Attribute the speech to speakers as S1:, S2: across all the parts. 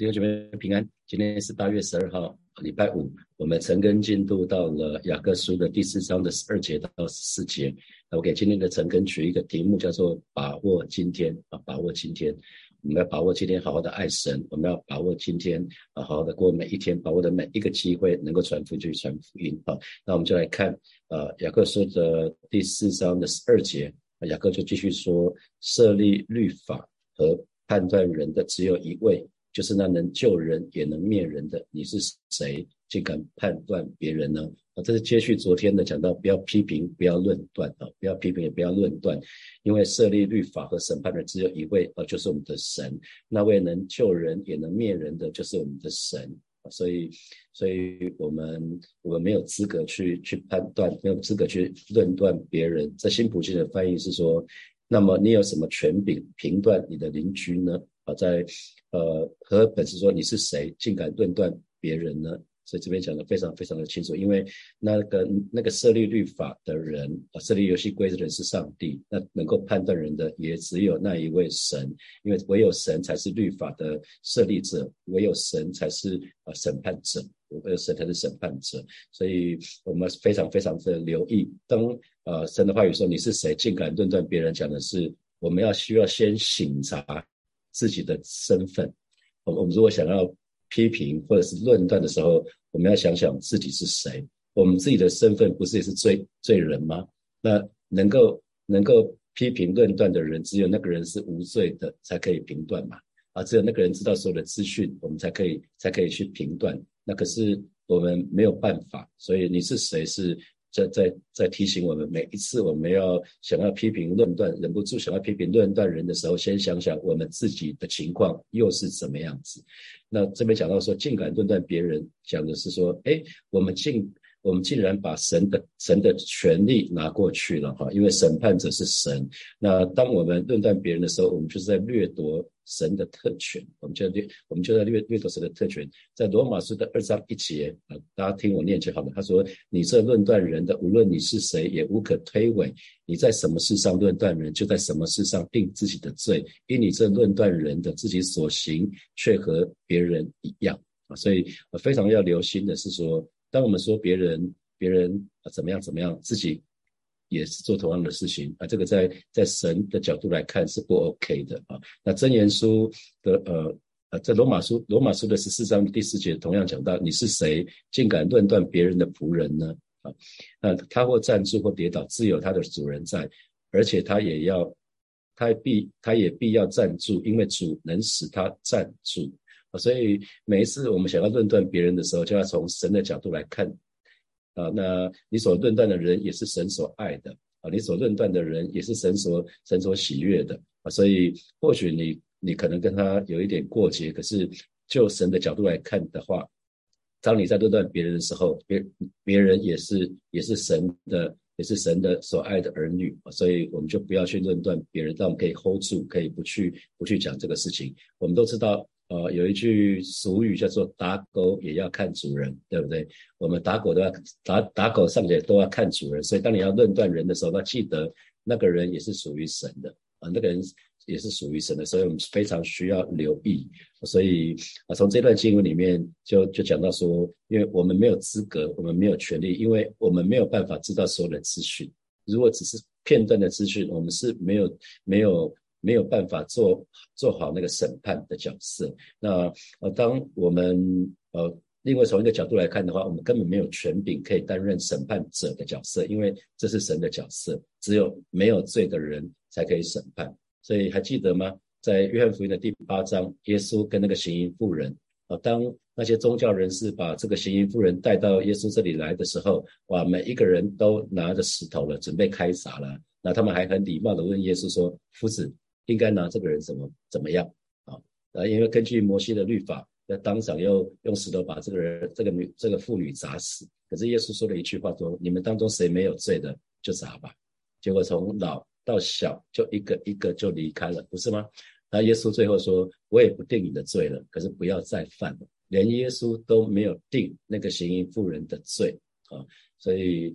S1: 弟兄姐妹平安，今天是八月十二号，礼拜五。我们陈根进度到了雅各书的第四章的十二节到十四节。那我给今天的陈根取一个题目，叫做“把握今天”啊，把握今天。我们要把握今天，好好的爱神。我们要把握今天，啊，好好的过每一天，把握的每一个机会，能够传福音，传福音啊。那我们就来看，呃，雅各书的第四章的十二节，雅各就继续说：设立律法和判断人的只有一位。就是那能救人也能灭人的，你是谁，竟敢判断别人呢？啊，这是接续昨天的讲到，不要批评，不要论断啊，不要批评，也不要论断，因为设立律法和审判的只有一位啊，就是我们的神。那位能救人也能灭人的，就是我们的神。所以，所以我们我们没有资格去去判断，没有资格去论断别人。在新普京的翻译是说，那么你有什么权柄评断你的邻居呢？啊在，呃，和本是说你是谁，竟敢论断别人呢？所以这边讲的非常非常的清楚，因为那个那个设立律法的人啊，设立游戏规则的人是上帝，那能够判断人的也只有那一位神，因为唯有神才是律法的设立者，唯有神才是呃审判者，唯有神才是审判者，所以我们非常非常的留意，当呃神的话语说你是谁，竟敢论断别人，讲的是我们要需要先醒察。自己的身份，我我们如果想要批评或者是论断的时候，我们要想想自己是谁。我们自己的身份不是也是罪罪人吗？那能够能够批评论断的人，只有那个人是无罪的，才可以评断嘛。啊，只有那个人知道所有的资讯，我们才可以才可以去评断。那可是我们没有办法，所以你是谁是？在在在提醒我们，每一次我们要想要批评论断，忍不住想要批评论断人的时候，先想想我们自己的情况又是怎么样子。那这边讲到说，竟敢论断别人，讲的是说，哎，我们竟我们竟然把神的神的权利拿过去了哈，因为审判者是神。那当我们论断别人的时候，我们就是在掠夺。神的特权，我们就略，我们就在略略夺神的特权。在罗马书的二章一节啊，大家听我念就好了。他说：“你这论断人的，无论你是谁，也无可推诿。你在什么事上论断人，就在什么事上定自己的罪。因你这论断人的，自己所行却和别人一样啊。所以，非常要留心的是说，当我们说别人，别人啊怎么样怎么样，自己。”也是做同样的事情啊，这个在在神的角度来看是不 OK 的啊。那真言书的呃呃，在罗马书罗马书的十四章第四节同样讲到，你是谁，竟敢论断别人的仆人呢？啊，那他或站住或跌倒，自有他的主人在，而且他也要他必他也必要站住，因为主能使他站住啊。所以每一次我们想要论断别人的时候，就要从神的角度来看。啊，那你所论断的人也是神所爱的啊，你所论断的人也是神所神所喜悦的啊，所以或许你你可能跟他有一点过节，可是就神的角度来看的话，当你在论断别人的时候，别别人也是也是神的也是神的所爱的儿女，所以我们就不要去论断别人，但我们可以 hold 住，可以不去不去讲这个事情。我们都知道。呃，有一句俗语叫做“打狗也要看主人”，对不对？我们打狗都要打打狗上去都要看主人，所以当你要论断人的时候，要记得那个人也是属于神的啊，那个人也是属于神的，所以我们非常需要留意。所以啊，从这段经文里面就就讲到说，因为我们没有资格，我们没有权利，因为我们没有办法知道所有的资讯。如果只是片段的资讯，我们是没有没有。没有办法做做好那个审判的角色。那呃，当我们呃，另外从一个角度来看的话，我们根本没有权柄可以担任审判者的角色，因为这是神的角色，只有没有罪的人才可以审判。所以还记得吗？在约翰福音的第八章，耶稣跟那个行淫妇人啊，当那些宗教人士把这个行淫妇人带到耶稣这里来的时候，哇，每一个人都拿着石头了，准备开撒了。那他们还很礼貌的问耶稣说：“夫子。”应该拿这个人怎么怎么样啊？啊，因为根据摩西的律法，要当场要用石头把这个人、这个女、这个妇女砸死。可是耶稣说了一句话，说：“你们当中谁没有罪的，就砸吧。”结果从老到小，就一个一个就离开了，不是吗？那耶稣最后说：“我也不定你的罪了，可是不要再犯了。”连耶稣都没有定那个行淫妇人的罪啊，所以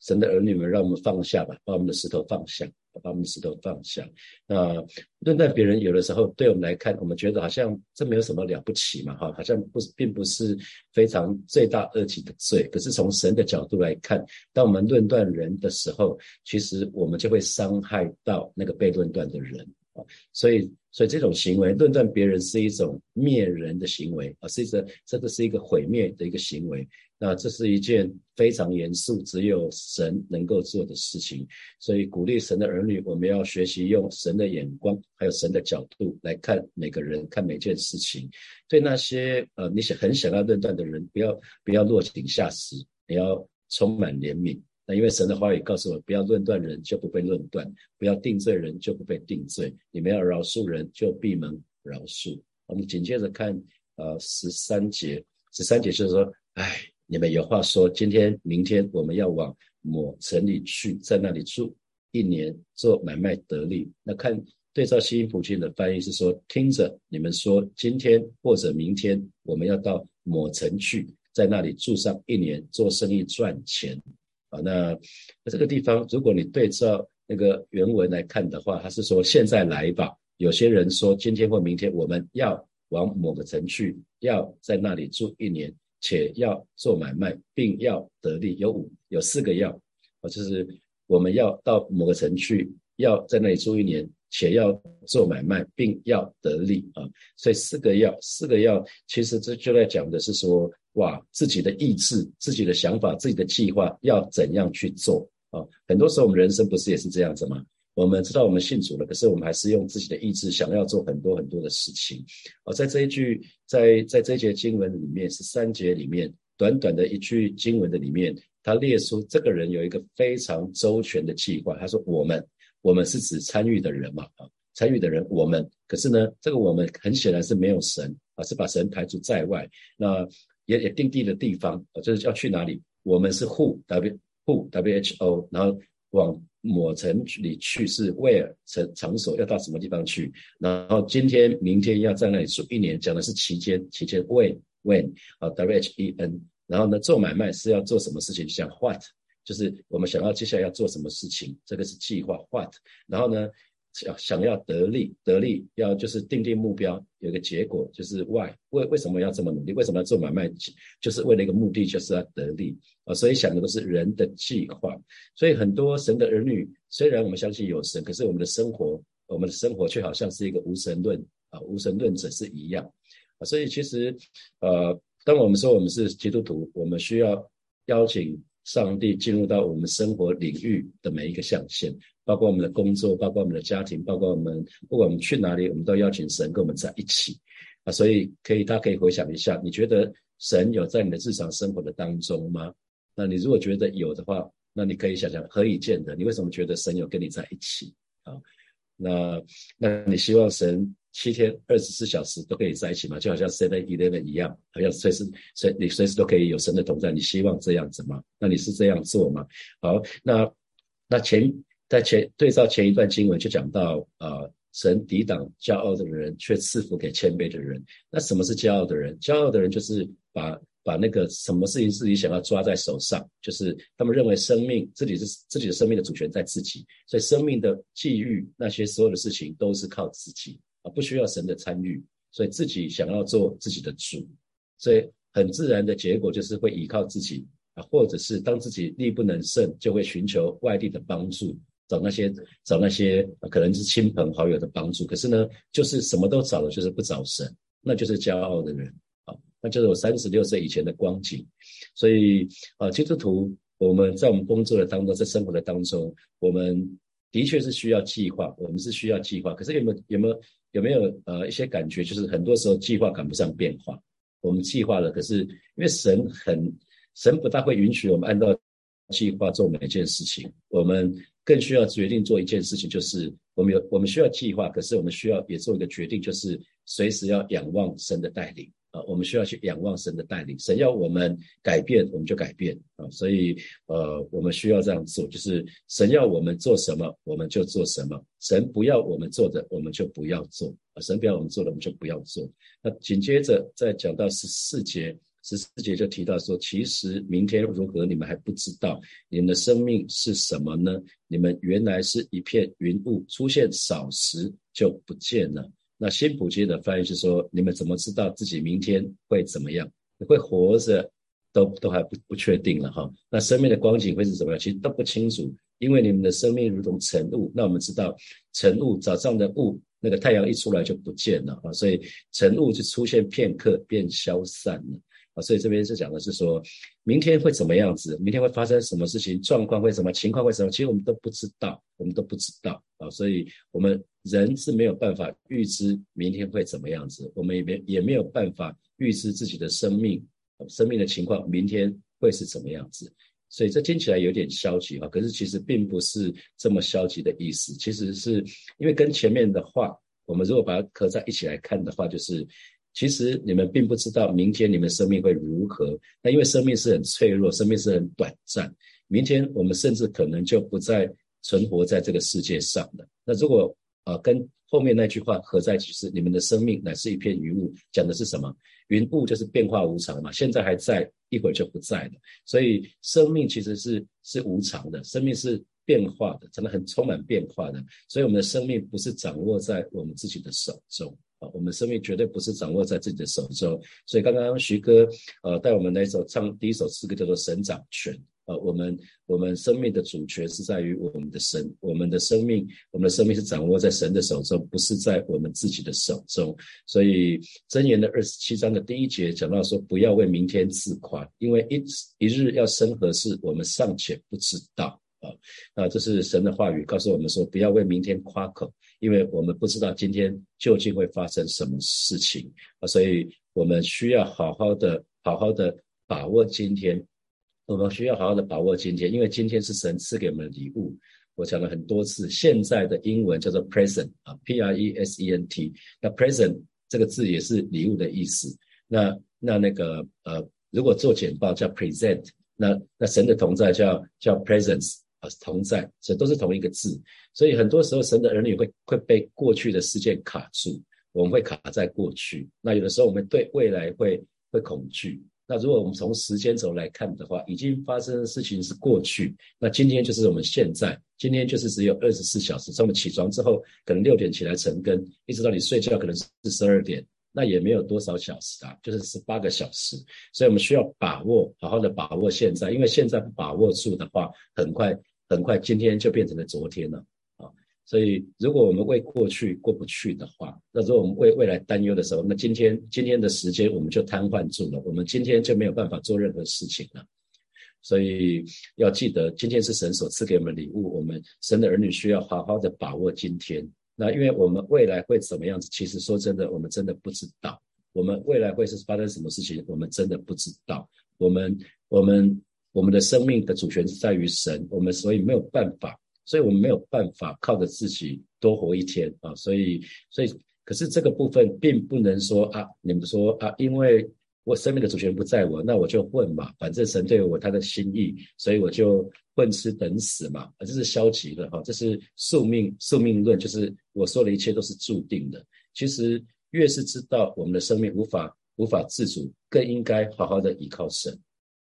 S1: 神的儿女们，让我们放下吧，把我们的石头放下。把我们的石头放下。那论断别人，有的时候对我们来看，我们觉得好像这没有什么了不起嘛，哈，好像不并不是非常罪大恶极的罪。可是从神的角度来看，当我们论断人的时候，其实我们就会伤害到那个被论断的人啊。所以，所以这种行为论断别人是一种灭人的行为啊，是一个这个是一个毁灭的一个行为。那这是一件非常严肃，只有神能够做的事情。所以鼓励神的儿女，我们要学习用神的眼光，还有神的角度来看每个人，看每件事情。对那些呃你想很想要论断的人，不要不要落井下石，你要充满怜悯。那因为神的话语告诉我，不要论断人，就不被论断；不要定罪人，就不被定罪。你们要饶恕人，就闭门饶恕。我们紧接着看呃十三节，十三节就是说，哎。你们有话说，今天、明天我们要往某城里去，在那里住一年，做买卖得利。那看对照新普京的翻译是说，听着你们说，今天或者明天我们要到某城去，在那里住上一年，做生意赚钱。啊，那那这个地方，如果你对照那个原文来看的话，他是说现在来吧。有些人说今天或明天我们要往某个城去，要在那里住一年。且要做买卖，并要得利，有五有四个要啊，就是我们要到某个城去，要在那里住一年，且要做买卖，并要得利啊。所以四个要，四个要，其实这就在讲的是说，哇，自己的意志、自己的想法、自己的计划要怎样去做啊？很多时候我们人生不是也是这样子吗？我们知道我们信主了，可是我们还是用自己的意志想要做很多很多的事情。哦，在这一句，在在这节经文里面，是三节里面短短的一句经文的里面，他列出这个人有一个非常周全的计划。他说：“我们，我们是指参与的人嘛？啊，参与的人，我们。可是呢，这个我们很显然是没有神啊，是把神排除在外。那也也定地的地方啊，就是要去哪里？我们是 who w who w h o，然后往。”某城里去是 where 城场所要到什么地方去？然后今天、明天要在那里住一年，讲的是期间，期间 when when 啊 w h e n。然后呢，做买卖是要做什么事情？像 what 就是我们想要接下来要做什么事情，这个是计划 what。然后呢？想想要得利，得利要就是定定目标，有一个结果就是 why 为为什么要这么努力？为什么要做买卖？就是为了一个目的，就是要得利啊！所以想的都是人的计划。所以很多神的儿女，虽然我们相信有神，可是我们的生活，我们的生活却好像是一个无神论啊，无神论者是一样啊。所以其实呃，当我们说我们是基督徒，我们需要邀请上帝进入到我们生活领域的每一个象限。包括我们的工作，包括我们的家庭，包括我们不管我们去哪里，我们都邀请神跟我们在一起啊。所以可以，大家可以回想一下，你觉得神有在你的日常生活的当中吗？那你如果觉得有的话，那你可以想想何以见得？你为什么觉得神有跟你在一起啊？那那你希望神七天二十四小时都可以在一起吗？就好像 Seven Eleven 一样，好像随时随你随时都可以有神的同在。你希望这样子吗？那你是这样做吗？好，那那前。在前对照前一段经文就讲到，呃，神抵挡骄傲的人，却赐福给谦卑的人。那什么是骄傲的人？骄傲的人就是把把那个什么事情自己想要抓在手上，就是他们认为生命自己是自己的生命的主权在自己，所以生命的际遇那些所有的事情都是靠自己啊，不需要神的参与，所以自己想要做自己的主，所以很自然的结果就是会依靠自己啊，或者是当自己力不能胜，就会寻求外地的帮助。找那些找那些可能是亲朋好友的帮助，可是呢，就是什么都找了，就是不找神，那就是骄傲的人啊，那就是我三十六岁以前的光景。所以啊，基督徒我们在我们工作的当中，在生活的当中，我们的确是需要计划，我们是需要计划。可是有没有有没有有没有呃一些感觉，就是很多时候计划赶不上变化。我们计划了，可是因为神很神不大会允许我们按照计划做每一件事情，我们。更需要决定做一件事情，就是我们有我们需要计划，可是我们需要也做一个决定，就是随时要仰望神的带领啊。我们需要去仰望神的带领，神要我们改变，我们就改变啊。所以呃，我们需要这样做，就是神要我们做什么，我们就做什么；神不要我们做的，我们就不要做啊。神不要我们做的，我们就不要做。那紧接着再讲到十四节，十四节就提到说，其实明天如何，你们还不知道。你们的生命是什么呢？你们原来是一片云雾，出现少时就不见了。那新普街的翻译是说，你们怎么知道自己明天会怎么样？你会活着都都还不不确定了哈。那生命的光景会是怎么样？其实都不清楚，因为你们的生命如同晨雾。那我们知道，晨雾早上的雾。那个太阳一出来就不见了啊，所以晨雾就出现片刻便消散了啊，所以这边是讲的是说，明天会怎么样子，明天会发生什么事情，状况会什么，情况会什么，其实我们都不知道，我们都不知道啊，所以我们人是没有办法预知明天会怎么样子，我们也没也没有办法预知自己的生命生命的情况，明天会是怎么样子。所以这听起来有点消极啊，可是其实并不是这么消极的意思。其实是因为跟前面的话，我们如果把它合在一起来看的话，就是其实你们并不知道明天你们生命会如何。那因为生命是很脆弱，生命是很短暂，明天我们甚至可能就不再存活在这个世界上了。那如果啊跟后面那句话合在一起，是你们的生命乃是一片云雾，讲的是什么？云雾就是变化无常嘛，现在还在。一会儿就不在了，所以生命其实是是无常的，生命是变化的，真的很充满变化的。所以我们的生命不是掌握在我们自己的手中我们生命绝对不是掌握在自己的手中。所以刚刚徐哥呃带我们那首唱第一首诗歌叫做《神掌权》。呃，我们我们生命的主权是在于我们的神，我们的生命，我们的生命是掌握在神的手中，不是在我们自己的手中。所以箴言的二十七章的第一节讲到说，不要为明天自夸，因为一一日要生何事，我们尚且不知道啊。那这是神的话语告诉我们说，不要为明天夸口，因为我们不知道今天究竟会发生什么事情啊。所以我们需要好好的、好好的把握今天。我们需要好好的把握今天，因为今天是神赐给我们的礼物。我讲了很多次，现在的英文叫做 present 啊，P R E S E N T。那 present 这个字也是礼物的意思。那那那个呃，如果做简报叫 present，那那神的同在叫叫 presence，同在，这都是同一个字。所以很多时候神的儿女会会被过去的事件卡住，我们会卡在过去。那有的时候我们对未来会会恐惧。那如果我们从时间轴来看的话，已经发生的事情是过去，那今天就是我们现在，今天就是只有二十四小时。从我们起床之后，可能六点起来晨更，一直到你睡觉可能是十二点，那也没有多少小时啊，就是十八个小时。所以我们需要把握，好好的把握现在，因为现在不把握住的话，很快很快今天就变成了昨天了啊。所以，如果我们为过去过不去的话，那如果我们为未来担忧的时候，那今天今天的时间我们就瘫痪住了，我们今天就没有办法做任何事情了。所以要记得，今天是神所赐给我们礼物，我们神的儿女需要好好的把握今天。那因为我们未来会怎么样子，其实说真的，我们真的不知道。我们未来会是发生什么事情，我们真的不知道。我们我们我们的生命的主权是在于神，我们所以没有办法。所以我们没有办法靠着自己多活一天啊，所以，所以，可是这个部分并不能说啊，你们说啊，因为我生命的主权不在我，那我就混嘛，反正神对我他的心意，所以我就混吃等死嘛，这是消极的哈，这是宿命宿命论，就是我说的一切都是注定的。其实越是知道我们的生命无法无法自主，更应该好好的依靠神。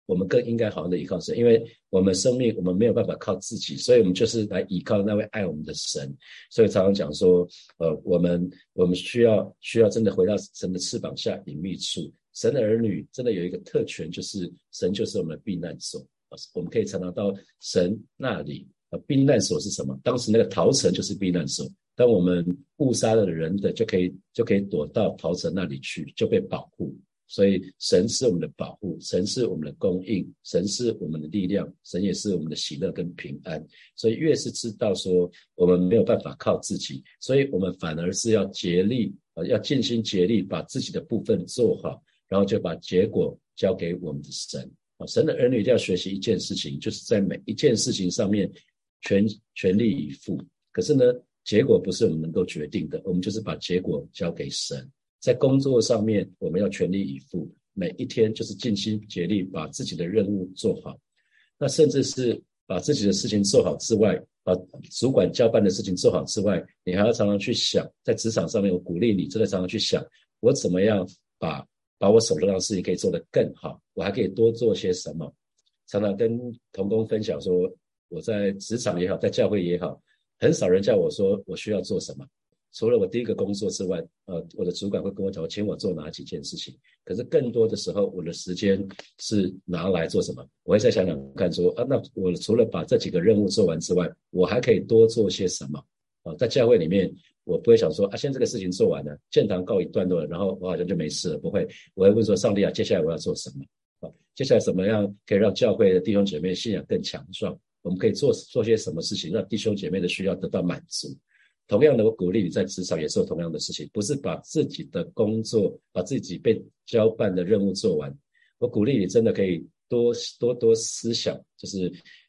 S1: 我们更应该好好的依靠神，因为我们生命我们没有办法靠自己，所以我们就是来依靠那位爱我们的神。所以常常讲说，呃，我们我们需要需要真的回到神的翅膀下隐秘处。神的儿女真的有一个特权，就是神就是我们的避难所我们可以常常到神那里。呃，避难所是什么？当时那个逃城就是避难所，当我们误杀了人的，就可以就可以躲到逃城那里去，就被保护。所以，神是我们的保护，神是我们的供应，神是我们的力量，神也是我们的喜乐跟平安。所以，越是知道说我们没有办法靠自己，所以我们反而是要竭力啊，要尽心竭力把自己的部分做好，然后就把结果交给我们的神啊。神的儿女一定要学习一件事情，就是在每一件事情上面全全力以赴。可是呢，结果不是我们能够决定的，我们就是把结果交给神。在工作上面，我们要全力以赴，每一天就是尽心竭力把自己的任务做好。那甚至是把自己的事情做好之外，把主管交办的事情做好之外，你还要常常去想，在职场上面，我鼓励你真的常常去想，我怎么样把把我手头上的事情可以做得更好，我还可以多做些什么？常常跟同工分享说，我在职场也好，在教会也好，很少人叫我说我需要做什么。除了我第一个工作之外，呃，我的主管会跟我讲，请我做哪几件事情。可是更多的时候，我的时间是拿来做什么？我会再想想看，说啊，那我除了把这几个任务做完之外，我还可以多做些什么？啊，在教会里面，我不会想说啊，现在这个事情做完了，建堂告一段落，然后我好像就没事了。不会，我会问说，上帝啊，接下来我要做什么？啊，接下来怎么样可以让教会的弟兄姐妹信仰更强壮？我们可以做做些什么事情，让弟兄姐妹的需要得到满足？同样的，我鼓励你在职场也做同样的事情，不是把自己的工作、把自己被交办的任务做完。我鼓励你真的可以多多多思想，就是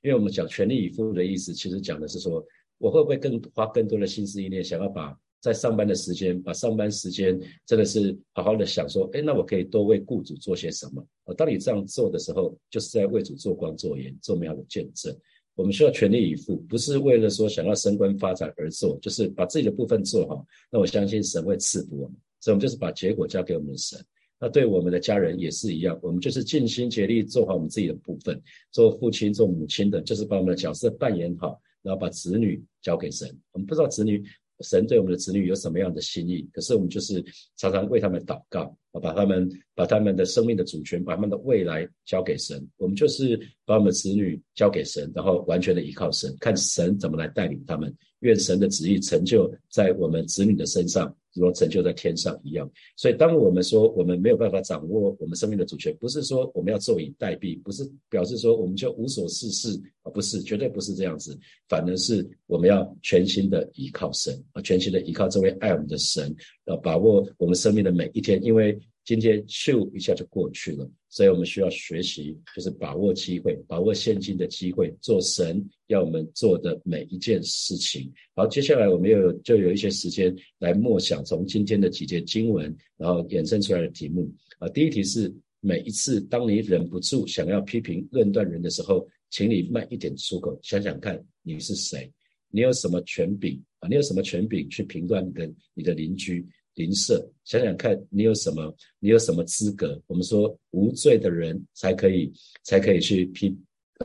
S1: 因为我们讲全力以赴的意思，其实讲的是说，我会不会更花更多的心思意念，想要把在上班的时间，把上班时间真的是好好的想说，哎，那我可以多为雇主做些什么？当你这样做的时候，就是在为主做光做盐，做美好的见证。我们需要全力以赴，不是为了说想要升官发展而做，就是把自己的部分做好。那我相信神会赐福我们，所以我们就是把结果交给我们的神。那对我们的家人也是一样，我们就是尽心竭力做好我们自己的部分，做父亲、做母亲的，就是把我们的角色扮演好，然后把子女交给神。我们不知道子女。神对我们的子女有什么样的心意？可是我们就是常常为他们祷告，把他们把他们的生命的主权，把他们的未来交给神。我们就是把我们子女交给神，然后完全的依靠神，看神怎么来带领他们。愿神的旨意成就在我们子女的身上。如成就在天上一样，所以当我们说我们没有办法掌握我们生命的主权，不是说我们要坐以待毙，不是表示说我们就无所事事啊，不是，绝对不是这样子，反而是我们要全心的依靠神啊，全心的依靠这位爱我们的神，要把握我们生命的每一天，因为。今天咻一下就过去了，所以我们需要学习，就是把握机会，把握现今的机会，做神要我们做的每一件事情。好，接下来我们又有就有一些时间来默想从今天的几节经文，然后衍生出来的题目啊。第一题是：每一次当你忍不住想要批评论断人的时候，请你慢一点出口，想想看你是谁，你有什么权柄啊？你有什么权柄去评断跟你的邻居？邻舍，想想看你有什么，你有什么资格？我们说无罪的人才可以，才可以去批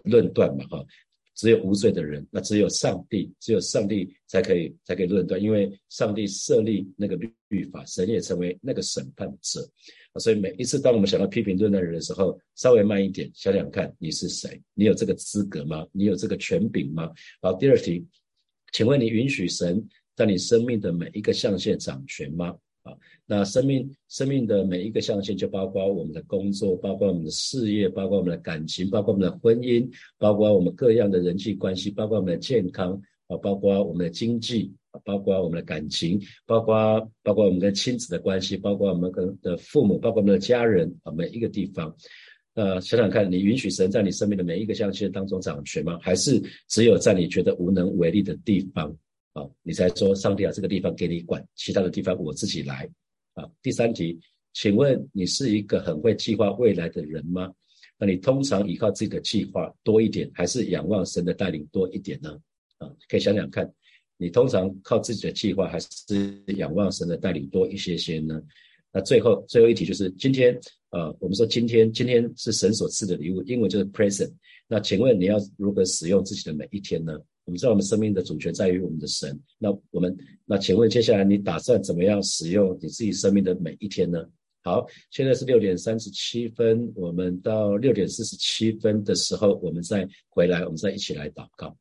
S1: 论断嘛，哈，只有无罪的人，那只有上帝，只有上帝才可以，才可以论断，因为上帝设立那个律法，神也成为那个审判者，所以每一次当我们想到批评论断人的时候，稍微慢一点，想想看你是谁，你有这个资格吗？你有这个权柄吗？好，第二题，请问你允许神？在你生命的每一个象限掌权吗？啊，那生命生命的每一个象限就包括我们的工作，包括我们的事业，包括我们的感情，包括我们的婚姻，包括我们各样的人际关系，包括我们的健康啊，包括我们的经济，包括我们的感情，包括包括我们跟亲子的关系，包括我们跟的父母，包括我们的家人啊，每一个地方，呃，想想看你允许神在你生命的每一个象限当中掌权吗？还是只有在你觉得无能为力的地方？啊，你才说上帝啊，这个地方给你管，其他的地方我自己来。啊，第三题，请问你是一个很会计划未来的人吗？那你通常依靠自己的计划多一点，还是仰望神的带领多一点呢？啊，可以想想看，你通常靠自己的计划，还是仰望神的带领多一些些呢？那最后最后一题就是今天，呃，我们说今天今天是神所赐的礼物，英文就是 present。那请问你要如何使用自己的每一天呢？我们知道我们生命的主权在于我们的神，那我们那请问接下来你打算怎么样使用你自己生命的每一天呢？好，现在是六点三十七分，我们到六点四十七分的时候，我们再回来，我们再一起来祷告。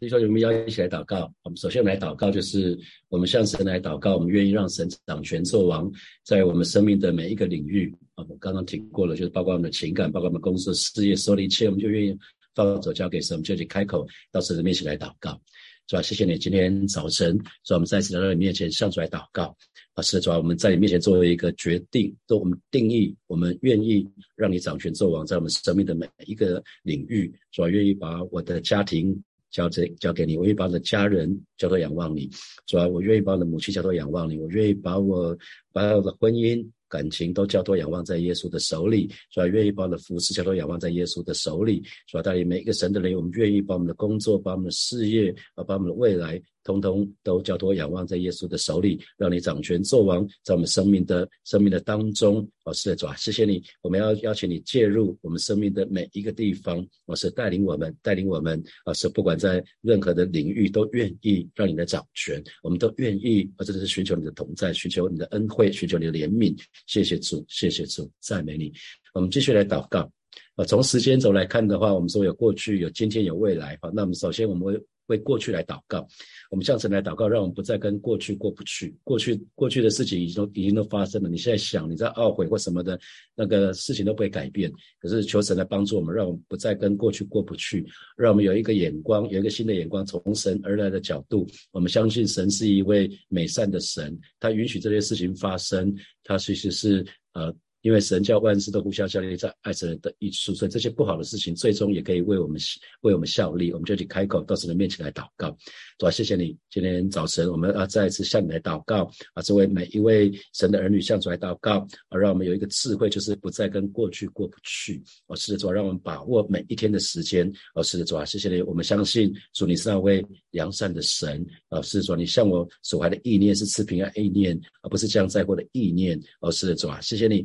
S1: 所以说，我们要一起来祷告。我们首先来祷告，就是我们向神来祷告，我们愿意让神掌权做王，在我们生命的每一个领域啊。我刚刚提过了，就是包括我们的情感，包括我们公司事业，所有的一切，我们就愿意。放手交给神，我们就去开口到神的面前来祷告，主啊，谢谢你今天早晨，主啊，我们再次来到你面前向主来祷告，啊，是主啊，我们在你面前做一个决定，都我们定义，我们愿意让你掌权做王，在我们生命的每一个领域，主啊，愿意把我的家庭交这交给你，我愿意把我的家人交托仰望你，主啊，我愿意把我的母亲交托仰望你，我愿意把我把我的婚姻。感情都交托仰望在耶稣的手里，是吧？愿意把我们的服饰交托仰望在耶稣的手里，是吧？带领每一个神的人，我们愿意把我们的工作、把我们的事业啊，把我们的未来通通都交托仰望在耶稣的手里，让你掌权作王，在我们生命的生命的当中。哦，是的，主啊，谢谢你，我们要邀请你介入我们生命的每一个地方，我是带领我们，带领我们，啊，是不管在任何的领域都愿意让你的掌权，我们都愿意，啊，这是寻求你的同在，寻求你的恩惠，寻求你的怜悯。谢谢主，谢谢主，赞美你。我们继续来祷告。啊，从时间轴来看的话，我们说有过去，有今天，有未来。好，那我们首先我们会为过去来祷告，我们向神来祷告，让我们不再跟过去过不去。过去过去的事情已经已经都发生了，你现在想你在懊悔或什么的，那个事情都不会改变。可是求神来帮助我们，让我们不再跟过去过不去，让我们有一个眼光，有一个新的眼光，从神而来的角度，我们相信神是一位美善的神，他允许这些事情发生，他其实是呃。因为神叫万事都互相效力，在爱神的益处，所以这些不好的事情最终也可以为我们为我们效力。我们就去开口到神的面前来祷告，主啊，谢谢你，今天早晨我们要再一次向你来祷告啊，这位每一位神的儿女向主来祷告啊，让我们有一个智慧，就是不再跟过去过不去。哦，是的，主啊，让我们把握每一天的时间。哦，是的，主啊，谢谢你，我们相信主你是那位良善的神啊，是的主，你向我所怀的意念是赐平安意念，而不是降灾祸的意念。哦，是的，主啊，谢谢你。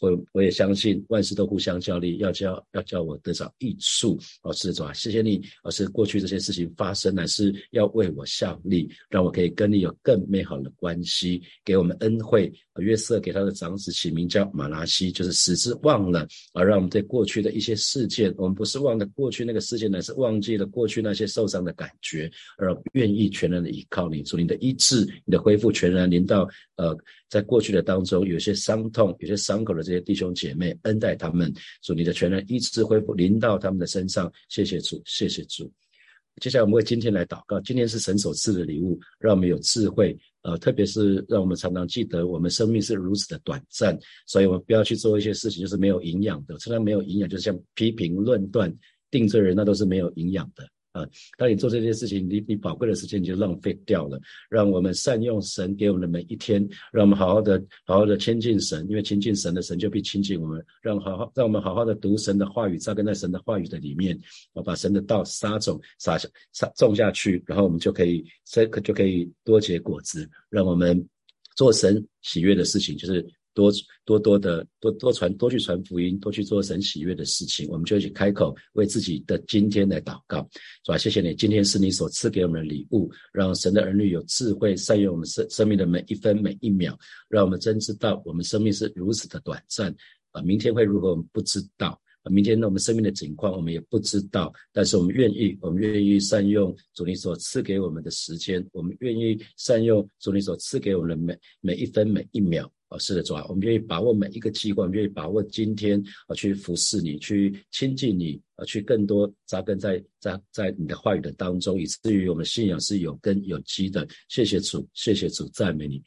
S1: 我我也相信万事都互相效力，要叫要叫我得着益处。老师主啊，谢谢你。老师过去这些事情发生，乃是要为我效力，让我可以跟你有更美好的关系，给我们恩惠。约瑟给他的长子起名叫马拉西，就是使之忘了，而让我们对过去的一些事件，我们不是忘了过去那个事件，乃是忘记了过去那些受伤的感觉，而愿意全然的依靠你，主你的医治，你的恢复，全然临到呃。在过去的当中，有些伤痛、有些伤口的这些弟兄姐妹，恩待他们，主你的全能医治恢复临到他们的身上，谢谢主，谢谢主。接下来我们为今天来祷告，今天是神所赐的礼物，让我们有智慧，呃，特别是让我们常常记得，我们生命是如此的短暂，所以我们不要去做一些事情就是没有营养的，常常没有营养，就像批评、论断、定罪人，那都是没有营养的。啊，当你做这件事情，你你宝贵的时间你就浪费掉了。让我们善用神给我们的每一天，让我们好好的好好的亲近神，因为亲近神的神就必亲近我们。让好好让我们好好的读神的话语，扎根在神的话语的里面，啊，把神的道撒种撒下撒种下去，然后我们就可以这可就可以多结果子。让我们做神喜悦的事情，就是。多多多的多多传多去传福音，多去做神喜悦的事情，我们就一起开口为自己的今天来祷告，是吧？谢谢你，今天是你所赐给我们的礼物，让神的儿女有智慧善用我们生生命的每一分每一秒，让我们真知道我们生命是如此的短暂啊！明天会如何？我们不知道！明天呢？我们生命的情况我们也不知道，但是我们愿意，我们愿意善用主你所赐给我们的时间，我们愿意善用主你所赐给我们的每每一分每一秒。啊，是的，主啊，我们愿意把握每一个机会，愿意把握今天啊，去服侍你，去亲近你，啊，去更多扎根在在在你的话语的当中，以至于我们信仰是有根有基的。谢谢主，谢谢主，赞美你。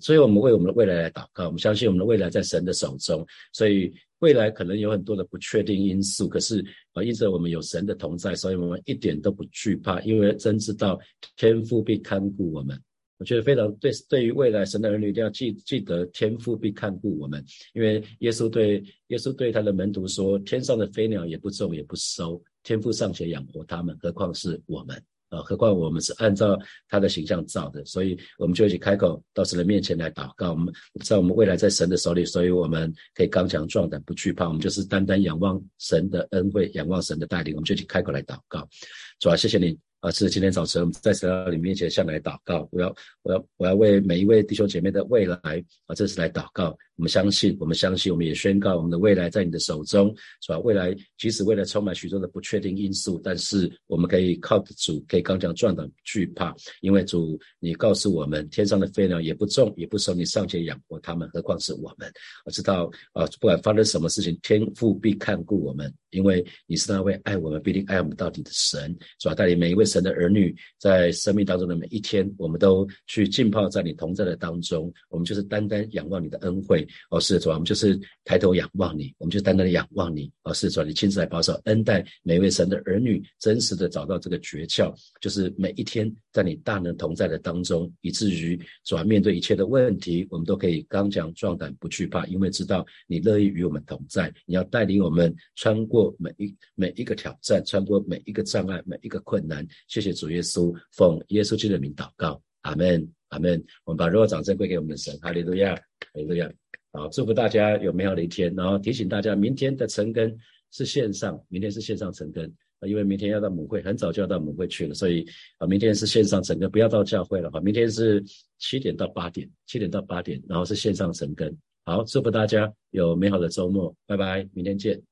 S1: 所以，我们为我们的未来来祷告。我们相信我们的未来在神的手中，所以未来可能有很多的不确定因素，可是啊，因着我们有神的同在，所以我们一点都不惧怕，因为真知道天父必看顾我们。我觉得非常对，对于未来神的儿女一定要记记得天父必看顾我们，因为耶稣对耶稣对他的门徒说：“天上的飞鸟也不种也不收，天父尚且养活他们，何况是我们啊？何况我们是按照他的形象造的，所以我们就一起开口到神的面前来祷告。我们在我们未来在神的手里，所以我们可以刚强壮胆，不惧怕。我们就是单单仰望神的恩惠，仰望神的带领。我们就一起开口来祷告。主啊，谢谢你。啊，是今天早晨我们在神的面前向来祷告，我要我要我要为每一位弟兄姐妹的未来啊，这次来祷告。我们相信，我们相信，我们也宣告，我们的未来在你的手中，是吧？未来即使未来充满许多的不确定因素，但是我们可以靠得住，可以刚强壮胆，惧怕，因为主，你告诉我们，天上的飞鸟也不重，也不收，你尚且养活他们，何况是我们？我知道啊，不管发生什么事情，天父必看顾我们，因为你是那位爱我们、必定爱我们到底的神，是吧？带领每一位神的儿女，在生命当中的每一天，我们都去浸泡在你同在的当中，我们就是单单仰望你的恩惠。哦，是主啊，我们就是抬头仰望你，我们就单单的仰望你。哦，是主啊，你亲自来保守恩待每位神的儿女，真实的找到这个诀窍，就是每一天在你大能同在的当中，以至于主啊，面对一切的问题，我们都可以刚强壮胆，不惧怕，因为知道你乐意与我们同在，你要带领我们穿过每一每一个挑战，穿过每一个障碍，每一个困难。谢谢主耶稣，奉耶稣基督的名祷告，阿门。阿门！我们把荣耀掌声归给我们的神，哈利路亚，哈利路亚。好，祝福大家有美好的一天。然后提醒大家，明天的晨更是线上，明天是线上晨更，因为明天要到母会，很早就要到母会去了，所以啊，明天是线上晨更，不要到教会了哈。明天是七点到八点，七点到八点，然后是线上晨更。好，祝福大家有美好的周末，拜拜，明天见。